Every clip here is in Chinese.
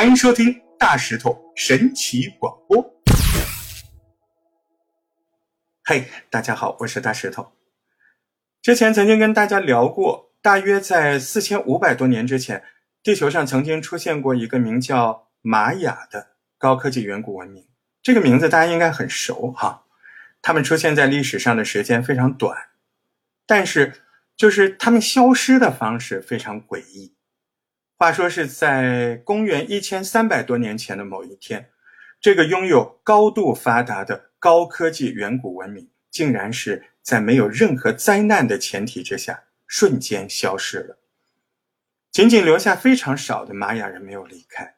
欢迎收听大石头神奇广播。嘿，大家好，我是大石头。之前曾经跟大家聊过，大约在四千五百多年之前，地球上曾经出现过一个名叫玛雅的高科技远古文明。这个名字大家应该很熟哈。他们出现在历史上的时间非常短，但是就是他们消失的方式非常诡异。话说是在公元一千三百多年前的某一天，这个拥有高度发达的高科技远古文明，竟然是在没有任何灾难的前提之下瞬间消失了，仅仅留下非常少的玛雅人没有离开。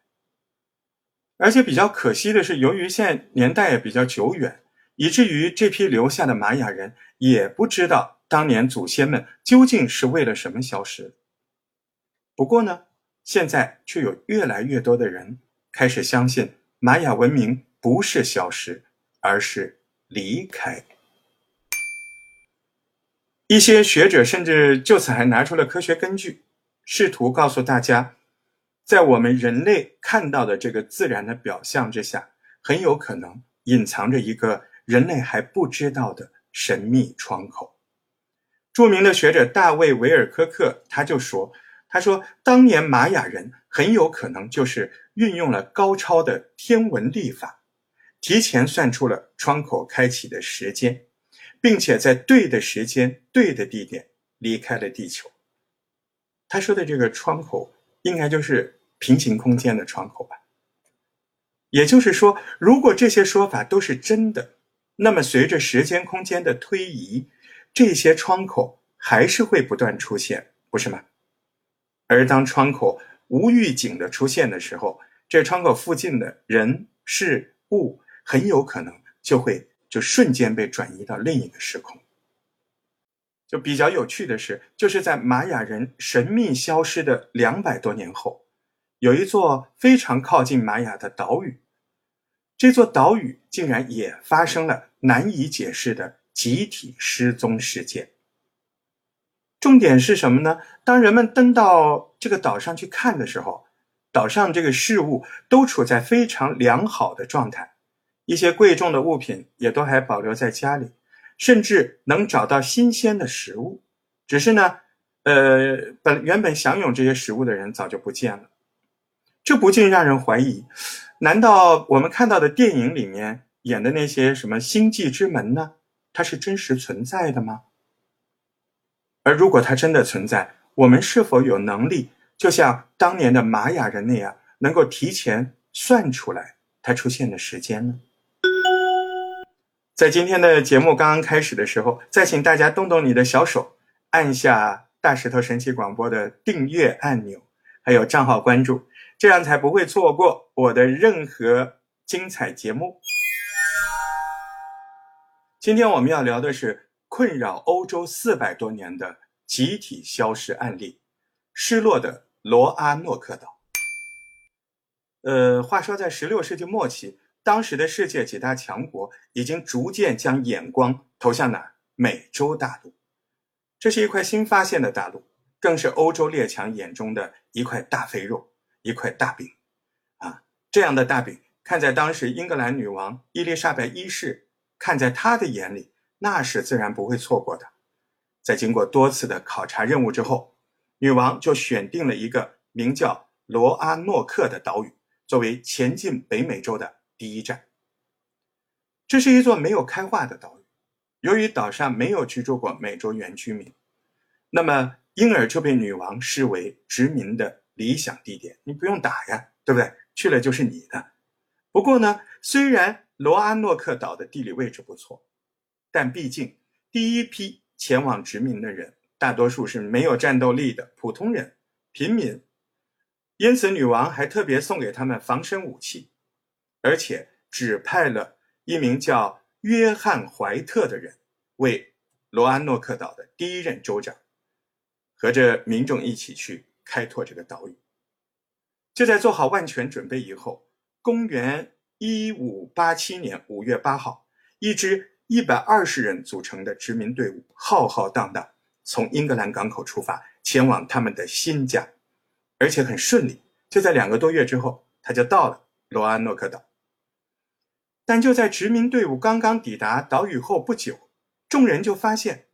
而且比较可惜的是，由于现在年代也比较久远，以至于这批留下的玛雅人也不知道当年祖先们究竟是为了什么消失。不过呢。现在却有越来越多的人开始相信玛雅文明不是消失，而是离开。一些学者甚至就此还拿出了科学根据，试图告诉大家，在我们人类看到的这个自然的表象之下，很有可能隐藏着一个人类还不知道的神秘窗口。著名的学者大卫·维尔科克他就说。他说，当年玛雅人很有可能就是运用了高超的天文历法，提前算出了窗口开启的时间，并且在对的时间、对的地点离开了地球。他说的这个窗口，应该就是平行空间的窗口吧？也就是说，如果这些说法都是真的，那么随着时间空间的推移，这些窗口还是会不断出现，不是吗？而当窗口无预警的出现的时候，这窗口附近的人事物很有可能就会就瞬间被转移到另一个时空。就比较有趣的是，就是在玛雅人神秘消失的两百多年后，有一座非常靠近玛雅的岛屿，这座岛屿竟然也发生了难以解释的集体失踪事件。重点是什么呢？当人们登到这个岛上去看的时候，岛上这个事物都处在非常良好的状态，一些贵重的物品也都还保留在家里，甚至能找到新鲜的食物。只是呢，呃，本原本享用这些食物的人早就不见了，这不禁让人怀疑：难道我们看到的电影里面演的那些什么星际之门呢？它是真实存在的吗？而如果它真的存在，我们是否有能力，就像当年的玛雅人那样，能够提前算出来它出现的时间呢？在今天的节目刚刚开始的时候，再请大家动动你的小手，按下大石头神奇广播的订阅按钮，还有账号关注，这样才不会错过我的任何精彩节目。今天我们要聊的是。困扰欧洲四百多年的集体消失案例——失落的罗阿诺克岛。呃，话说在十六世纪末期，当时的世界几大强国已经逐渐将眼光投向哪？美洲大陆。这是一块新发现的大陆，更是欧洲列强眼中的一块大肥肉，一块大饼。啊，这样的大饼，看在当时英格兰女王伊丽莎白一世，看在她的眼里。那是自然不会错过的。在经过多次的考察任务之后，女王就选定了一个名叫罗阿诺克的岛屿，作为前进北美洲的第一站。这是一座没有开化的岛屿，由于岛上没有居住过美洲原居民，那么因而就被女王视为殖民的理想地点。你不用打呀，对不对？去了就是你的。不过呢，虽然罗阿诺克岛的地理位置不错。但毕竟，第一批前往殖民的人大多数是没有战斗力的普通人、平民，因此女王还特别送给他们防身武器，而且指派了一名叫约翰·怀特的人为罗安诺克岛的第一任州长，和着民众一起去开拓这个岛屿。就在做好万全准备以后，公元一五八七年五月八号，一支。一百二十人组成的殖民队伍浩浩荡荡从英格兰港口出发，前往他们的新家，而且很顺利。就在两个多月之后，他就到了罗安诺克岛。但就在殖民队伍刚刚抵达岛屿后不久，众人就发现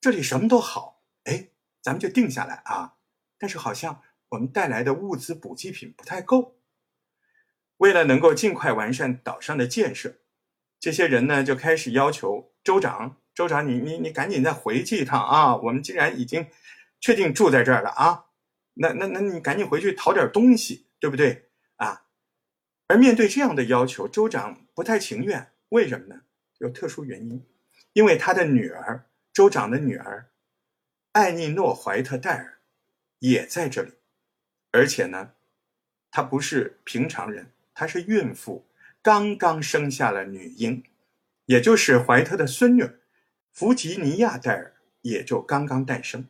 这里什么都好，哎，咱们就定下来啊。但是好像我们带来的物资补给品不太够。为了能够尽快完善岛上的建设，这些人呢就开始要求州长：“州长，你你你赶紧再回去一趟啊！我们既然已经确定住在这儿了啊，那那那你赶紧回去讨点东西，对不对啊？”而面对这样的要求，州长不太情愿。为什么呢？有特殊原因，因为他的女儿，州长的女儿艾妮诺·怀特戴尔也在这里，而且呢，她不是平常人。她是孕妇，刚刚生下了女婴，也就是怀特的孙女弗吉尼亚·戴尔，也就刚刚诞生。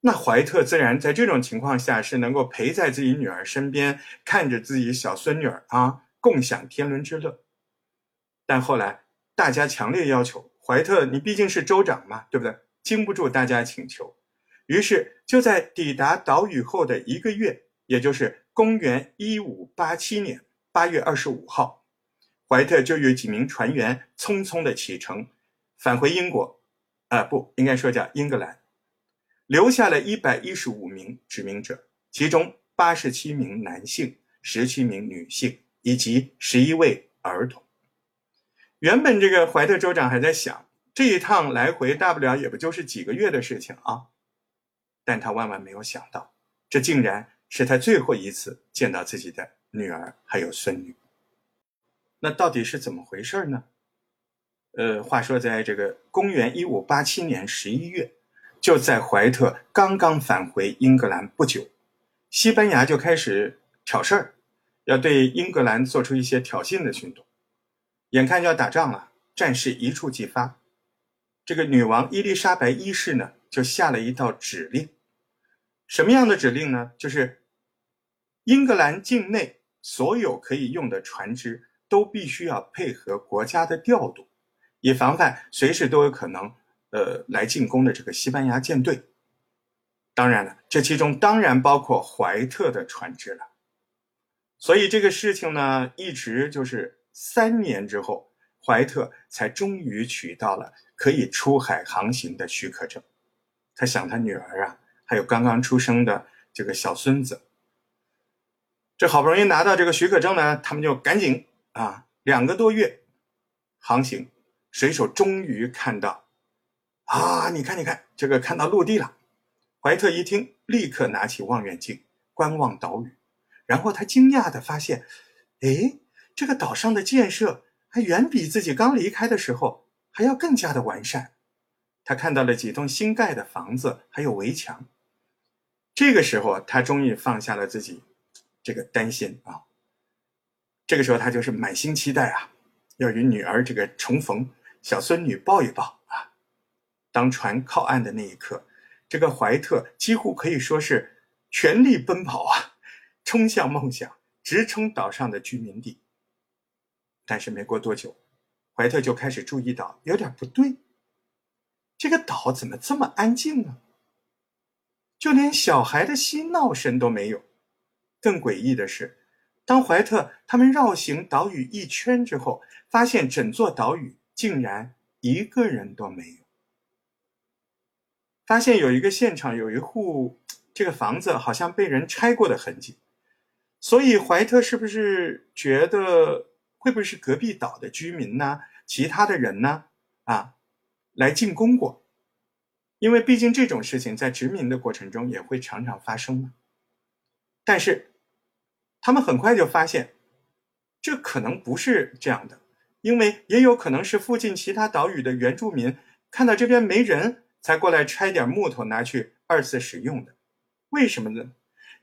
那怀特自然在这种情况下是能够陪在自己女儿身边，看着自己小孙女儿啊，共享天伦之乐。但后来大家强烈要求怀特，你毕竟是州长嘛，对不对？经不住大家请求，于是就在抵达岛屿后的一个月，也就是公元一五八七年。八月二十五号，怀特就与几名船员匆匆的启程，返回英国，啊，不应该说叫英格兰，留下了一百一十五名殖民者，其中八十七名男性，十七名女性，以及十一位儿童。原本这个怀特州长还在想，这一趟来回大不了也不就是几个月的事情啊，但他万万没有想到，这竟然是他最后一次见到自己的。女儿还有孙女，那到底是怎么回事呢？呃，话说在这个公元一五八七年十一月，就在怀特刚刚返回英格兰不久，西班牙就开始挑事儿，要对英格兰做出一些挑衅的行动。眼看就要打仗了，战事一触即发，这个女王伊丽莎白一世呢，就下了一道指令。什么样的指令呢？就是英格兰境内。所有可以用的船只都必须要配合国家的调度，以防范随时都有可能呃来进攻的这个西班牙舰队。当然了，这其中当然包括怀特的船只了。所以这个事情呢，一直就是三年之后，怀特才终于取到了可以出海航行的许可证。他想，他女儿啊，还有刚刚出生的这个小孙子。这好不容易拿到这个许可证呢，他们就赶紧啊，两个多月航行，水手终于看到啊，你看，你看，这个看到陆地了。怀特一听，立刻拿起望远镜观望岛屿，然后他惊讶的发现，哎，这个岛上的建设还远比自己刚离开的时候还要更加的完善。他看到了几栋新盖的房子，还有围墙。这个时候，他终于放下了自己。这个担心啊，这个时候他就是满心期待啊，要与女儿这个重逢，小孙女抱一抱啊。当船靠岸的那一刻，这个怀特几乎可以说是全力奔跑啊，冲向梦想，直冲岛上的居民地。但是没过多久，怀特就开始注意到有点不对，这个岛怎么这么安静呢？就连小孩的嬉闹声都没有。更诡异的是，当怀特他们绕行岛屿一圈之后，发现整座岛屿竟然一个人都没有。发现有一个现场有一户这个房子好像被人拆过的痕迹，所以怀特是不是觉得会不会是隔壁岛的居民呢？其他的人呢？啊，来进攻过？因为毕竟这种事情在殖民的过程中也会常常发生嘛。但是。他们很快就发现，这可能不是这样的，因为也有可能是附近其他岛屿的原住民看到这边没人才过来拆点木头拿去二次使用的。为什么呢？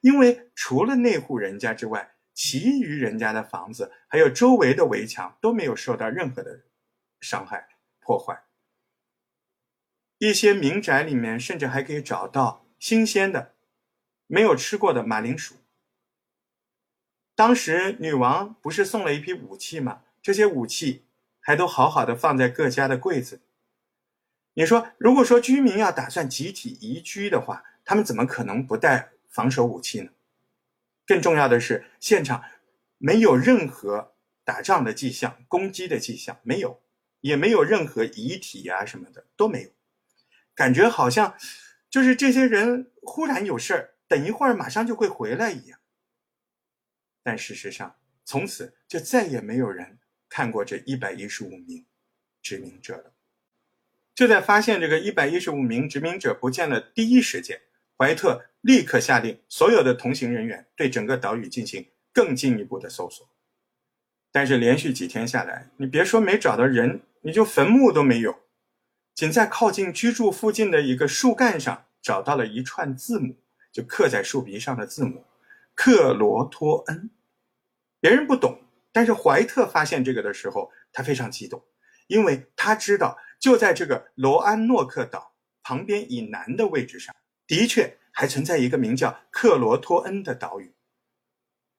因为除了那户人家之外，其余人家的房子还有周围的围墙都没有受到任何的伤害破坏。一些民宅里面甚至还可以找到新鲜的、没有吃过的马铃薯。当时女王不是送了一批武器吗？这些武器还都好好的放在各家的柜子里。你说，如果说居民要打算集体移居的话，他们怎么可能不带防守武器呢？更重要的是，现场没有任何打仗的迹象、攻击的迹象，没有，也没有任何遗体啊什么的都没有，感觉好像就是这些人忽然有事儿，等一会儿马上就会回来一样。但事实上，从此就再也没有人看过这一百一十五名殖民者了。就在发现这个一百一十五名殖民者不见的第一时间，怀特立刻下令所有的同行人员对整个岛屿进行更进一步的搜索。但是连续几天下来，你别说没找到人，你就坟墓都没有。仅在靠近居住附近的一个树干上找到了一串字母，就刻在树皮上的字母“克罗托恩”。别人不懂，但是怀特发现这个的时候，他非常激动，因为他知道。就在这个罗安诺克岛旁边以南的位置上，的确还存在一个名叫克罗托恩的岛屿。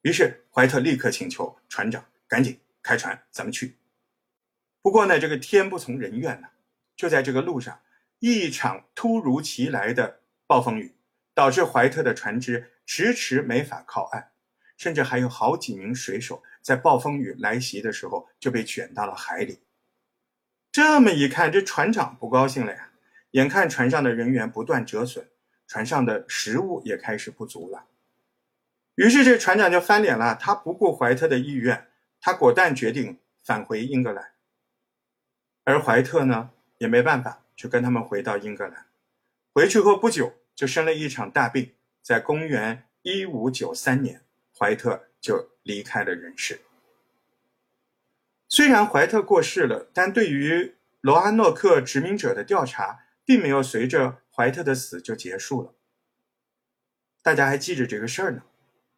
于是怀特立刻请求船长赶紧开船，咱们去。不过呢，这个天不从人愿呢，就在这个路上，一场突如其来的暴风雨，导致怀特的船只迟迟没法靠岸，甚至还有好几名水手在暴风雨来袭的时候就被卷到了海里。这么一看，这船长不高兴了呀！眼看船上的人员不断折损，船上的食物也开始不足了。于是这船长就翻脸了，他不顾怀特的意愿，他果断决定返回英格兰。而怀特呢，也没办法，就跟他们回到英格兰。回去后不久，就生了一场大病，在公元一五九三年，怀特就离开了人世。虽然怀特过世了，但对于罗安诺克殖民者的调查并没有随着怀特的死就结束了。大家还记着这个事儿呢。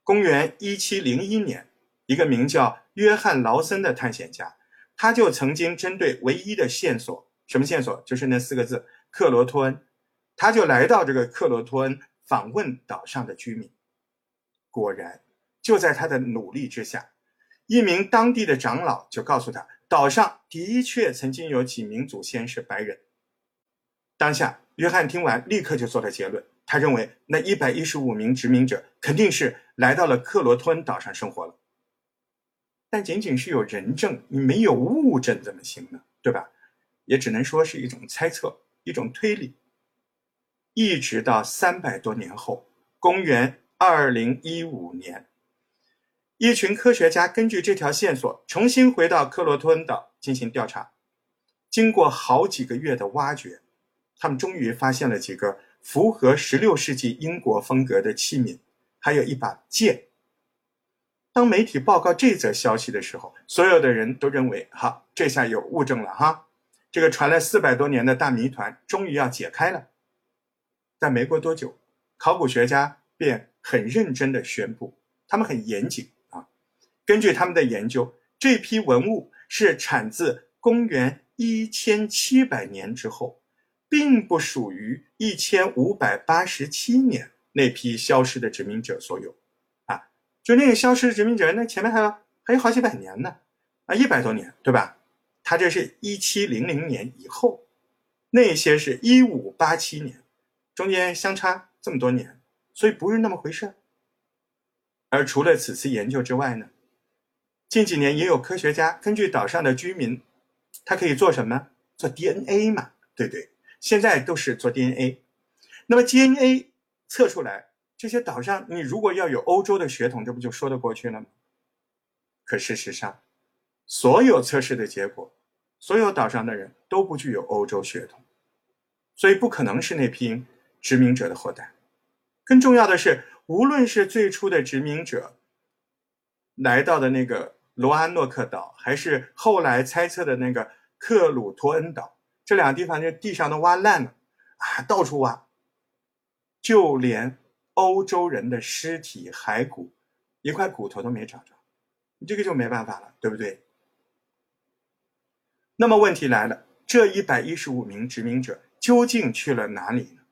公元一七零一年，一个名叫约翰劳森的探险家，他就曾经针对唯一的线索，什么线索？就是那四个字“克罗托恩”，他就来到这个克罗托恩访问岛上的居民。果然，就在他的努力之下。一名当地的长老就告诉他，岛上的确曾经有几名祖先是白人。当下，约翰听完，立刻就做了结论。他认为，那一百一十五名殖民者肯定是来到了克罗托恩岛上生活了。但仅仅是有人证，你没有物证怎么行呢？对吧？也只能说是一种猜测，一种推理。一直到三百多年后，公元二零一五年。一群科学家根据这条线索，重新回到克罗托恩岛进行调查。经过好几个月的挖掘，他们终于发现了几个符合16世纪英国风格的器皿，还有一把剑。当媒体报告这则消息的时候，所有的人都认为：好，这下有物证了哈！这个传了四百多年的大谜团终于要解开了。但没过多久，考古学家便很认真地宣布，他们很严谨啊。根据他们的研究，这批文物是产自公元一千七百年之后，并不属于一千五百八十七年那批消失的殖民者所有。啊，就那个消失的殖民者，那前面还有还有好几百年呢，啊，一百多年，对吧？他这是一七零零年以后，那些是一五八七年，中间相差这么多年，所以不是那么回事。而除了此次研究之外呢？近几年也有科学家根据岛上的居民，他可以做什么？做 DNA 嘛，对对？现在都是做 DNA。那么 DNA 测出来，这些岛上你如果要有欧洲的血统，这不就说得过去了吗？可事实上，所有测试的结果，所有岛上的人都不具有欧洲血统，所以不可能是那批殖民者的后代。更重要的是，无论是最初的殖民者。来到的那个罗安诺克岛，还是后来猜测的那个克鲁托恩岛，这两个地方就地上都挖烂了啊，到处挖，就连欧洲人的尸体骸骨，一块骨头都没找着，你这个就没办法了，对不对？那么问题来了，这一百一十五名殖民者究竟去了哪里呢？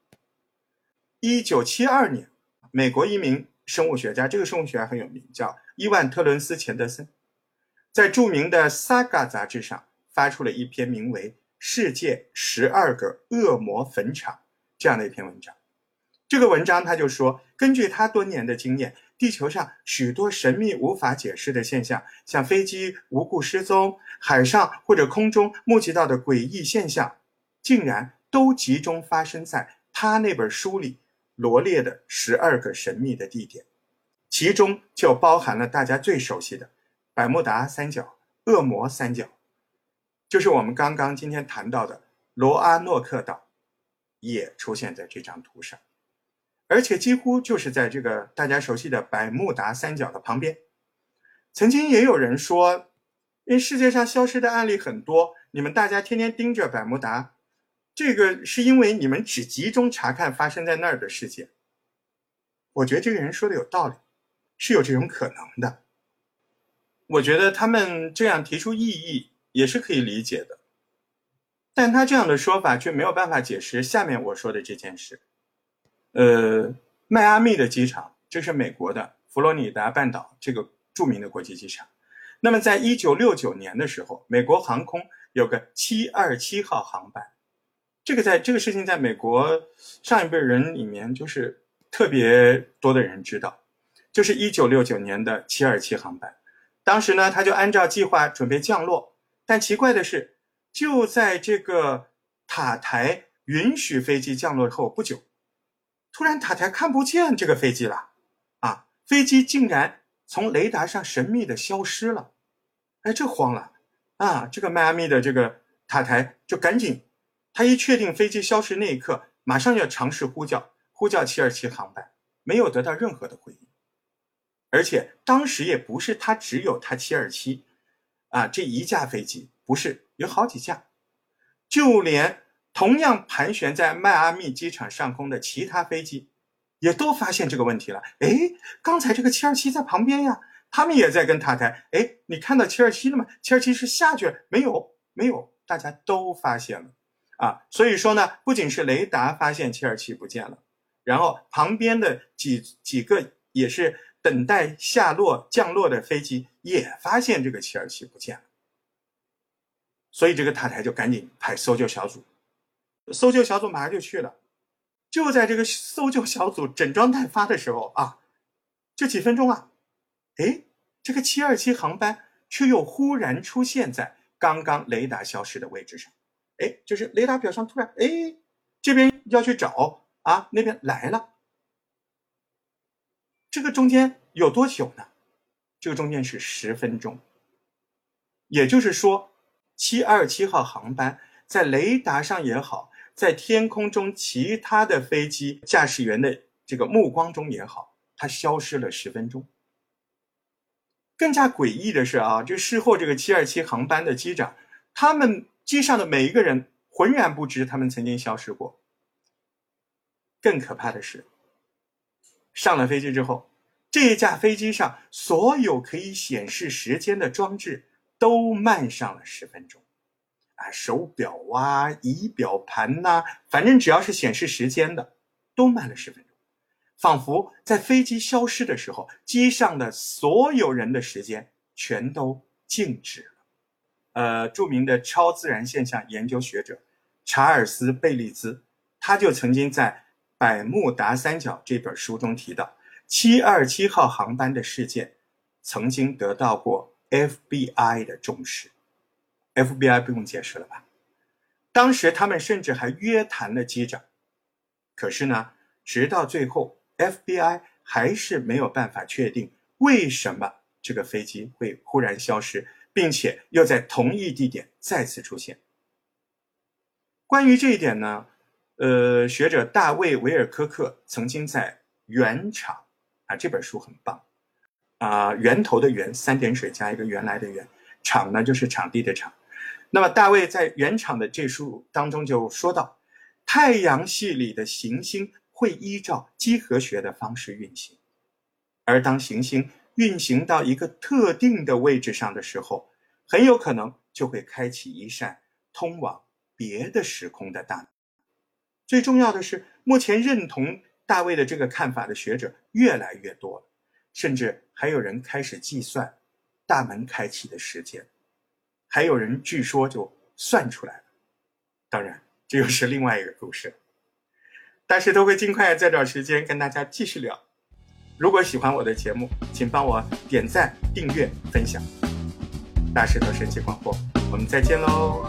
一九七二年，美国一名生物学家，这个生物学家很有名，叫。伊万特伦斯钱德森在著名的《Saga》杂志上发出了一篇名为《世界十二个恶魔坟场》这样的一篇文章。这个文章他就说，根据他多年的经验，地球上许多神秘无法解释的现象，像飞机无故失踪、海上或者空中目击到的诡异现象，竟然都集中发生在他那本书里罗列的十二个神秘的地点，其中就包含了大家最熟悉的百慕达三角、恶魔三角，就是我们刚刚今天谈到的罗阿诺克岛，也出现在这张图上。而且几乎就是在这个大家熟悉的百慕达三角的旁边。曾经也有人说，因为世界上消失的案例很多，你们大家天天盯着百慕达，这个是因为你们只集中查看发生在那儿的事件。我觉得这个人说的有道理，是有这种可能的。我觉得他们这样提出异议也是可以理解的，但他这样的说法却没有办法解释下面我说的这件事。呃，迈阿密的机场，这是美国的佛罗里达半岛这个著名的国际机场。那么，在一九六九年的时候，美国航空有个七二七号航班，这个在这个事情在美国上一辈人里面就是特别多的人知道，就是一九六九年的七二七航班。当时呢，他就按照计划准备降落，但奇怪的是，就在这个塔台允许飞机降落后不久。突然，塔台看不见这个飞机了，啊，飞机竟然从雷达上神秘的消失了，哎，这慌了，啊，这个迈阿密的这个塔台就赶紧，他一确定飞机消失那一刻，马上要尝试呼叫，呼叫七二七航班，没有得到任何的回应，而且当时也不是他只有他七二七，啊，这一架飞机不是有好几架，就连。同样盘旋在迈阿密机场上空的其他飞机，也都发现这个问题了。哎，刚才这个七二七在旁边呀，他们也在跟塔台。哎，你看到七二七了吗？七二七是下去了没有？没有，大家都发现了啊。所以说呢，不仅是雷达发现七二七不见了，然后旁边的几几个也是等待下落降落的飞机也发现这个七二七不见了。所以这个塔台就赶紧派搜救小组。搜救小组马上就去了，就在这个搜救小组整装待发的时候啊，就几分钟啊，哎，这个七二七航班却又忽然出现在刚刚雷达消失的位置上，哎，就是雷达表上突然哎，这边要去找啊，那边来了，这个中间有多久呢？这个中间是十分钟，也就是说，七二七号航班在雷达上也好。在天空中，其他的飞机驾驶员的这个目光中也好，它消失了十分钟。更加诡异的是啊，就事后这个七二七航班的机长，他们机上的每一个人浑然不知他们曾经消失过。更可怕的是，上了飞机之后，这架飞机上所有可以显示时间的装置都慢上了十分钟。啊，手表啊，仪表盘呐，反正只要是显示时间的，都慢了十分钟，仿佛在飞机消失的时候，机上的所有人的时间全都静止了。呃，著名的超自然现象研究学者查尔斯·贝利兹，他就曾经在《百慕达三角》这本书中提到，七二七号航班的事件曾经得到过 FBI 的重视。FBI 不用解释了吧？当时他们甚至还约谈了机长，可是呢，直到最后，FBI 还是没有办法确定为什么这个飞机会忽然消失，并且又在同一地点再次出现。关于这一点呢，呃，学者大卫维尔科克曾经在《原场》啊这本书很棒啊，源头的源三点水加一个原来的源，场呢就是场地的场。那么，大卫在原厂的这书当中就说到，太阳系里的行星会依照几何学的方式运行，而当行星运行到一个特定的位置上的时候，很有可能就会开启一扇通往别的时空的大门。最重要的是，目前认同大卫的这个看法的学者越来越多了，甚至还有人开始计算大门开启的时间。还有人据说就算出来了，当然这又是另外一个故事。大石头会尽快再找时间跟大家继续聊。如果喜欢我的节目，请帮我点赞、订阅、分享。大石头神奇广播，我们再见喽。